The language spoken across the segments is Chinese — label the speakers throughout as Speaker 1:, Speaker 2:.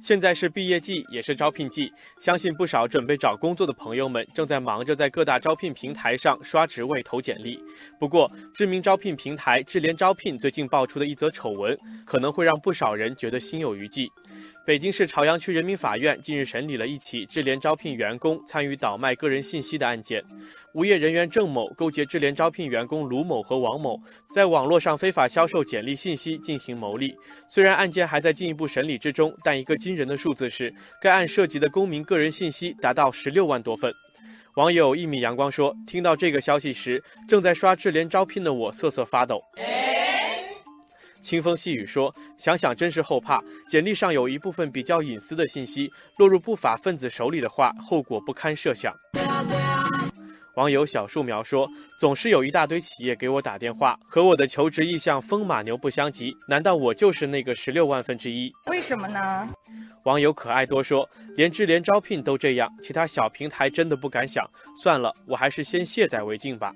Speaker 1: 现在是毕业季，也是招聘季，相信不少准备找工作的朋友们正在忙着在各大招聘平台上刷职位、投简历。不过，知名招聘平台智联招聘最近爆出的一则丑闻，可能会让不少人觉得心有余悸。北京市朝阳区人民法院近日审理了一起智联招聘员工参与倒卖个人信息的案件。无业人员郑某勾结智联招聘员工卢某和王某，在网络上非法销售简历信息进行牟利。虽然案件还在进一步审理之中，但一个惊人的数字是，该案涉及的公民个人信息达到十六万多份。网友一米阳光说：“听到这个消息时，正在刷智联招聘的我瑟瑟发抖。”清风细雨说：“想想真是后怕，简历上有一部分比较隐私的信息落入不法分子手里的话，后果不堪设想。”网友小树苗说：“总是有一大堆企业给我打电话，和我的求职意向风马牛不相及，难道我就是那个十六万分之一？
Speaker 2: 为什么呢？”
Speaker 1: 网友可爱多说：“连智联招聘都这样，其他小平台真的不敢想。算了，我还是先卸载为敬吧。”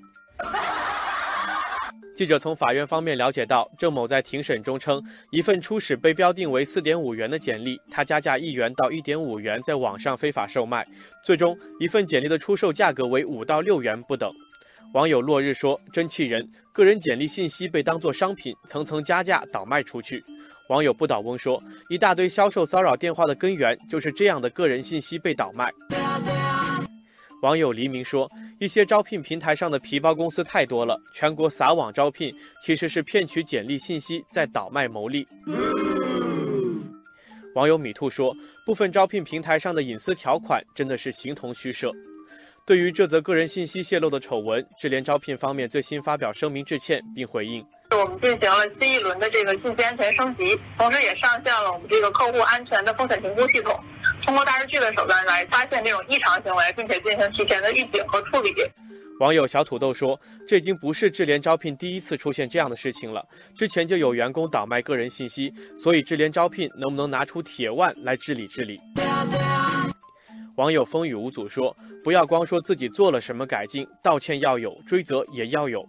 Speaker 1: 记者从法院方面了解到，郑某在庭审中称，一份初始被标定为四点五元的简历，他加价一元到一点五元，在网上非法售卖，最终一份简历的出售价格为五到六元不等。网友落日说：“真气人，个人简历信息被当作商品，层层加价倒卖出去。”网友不倒翁说：“一大堆销售骚扰电话的根源就是这样的个人信息被倒卖。”网友黎明说：“一些招聘平台上的皮包公司太多了，全国撒网招聘其实是骗取简历信息，在倒卖牟利。”网友米兔说：“部分招聘平台上的隐私条款真的是形同虚设。”对于这则个人信息泄露的丑闻，智联招聘方面最新发表声明致歉，并回应：“
Speaker 3: 我们进行了新一轮的这个信息安全升级，同时也上线了我们这个客户安全的风险评估系统。”通过大数据的手段来发现这种异常行为，并且进行提前的预警和处理。
Speaker 1: 网友小土豆说：“这已经不是智联招聘第一次出现这样的事情了，之前就有员工倒卖个人信息，所以智联招聘能不能拿出铁腕来治理治理？”网友风雨无阻说：“不要光说自己做了什么改进，道歉要有，追责也要有。”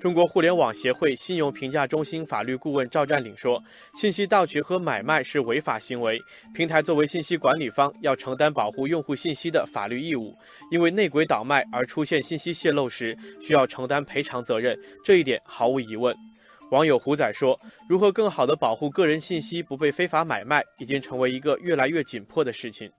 Speaker 1: 中国互联网协会信用评价中心法律顾问赵占领说：“信息盗取和买卖是违法行为，平台作为信息管理方要承担保护用户信息的法律义务。因为内鬼倒卖而出现信息泄露时，需要承担赔偿责任，这一点毫无疑问。”网友胡仔说：“如何更好地保护个人信息不被非法买卖，已经成为一个越来越紧迫的事情。”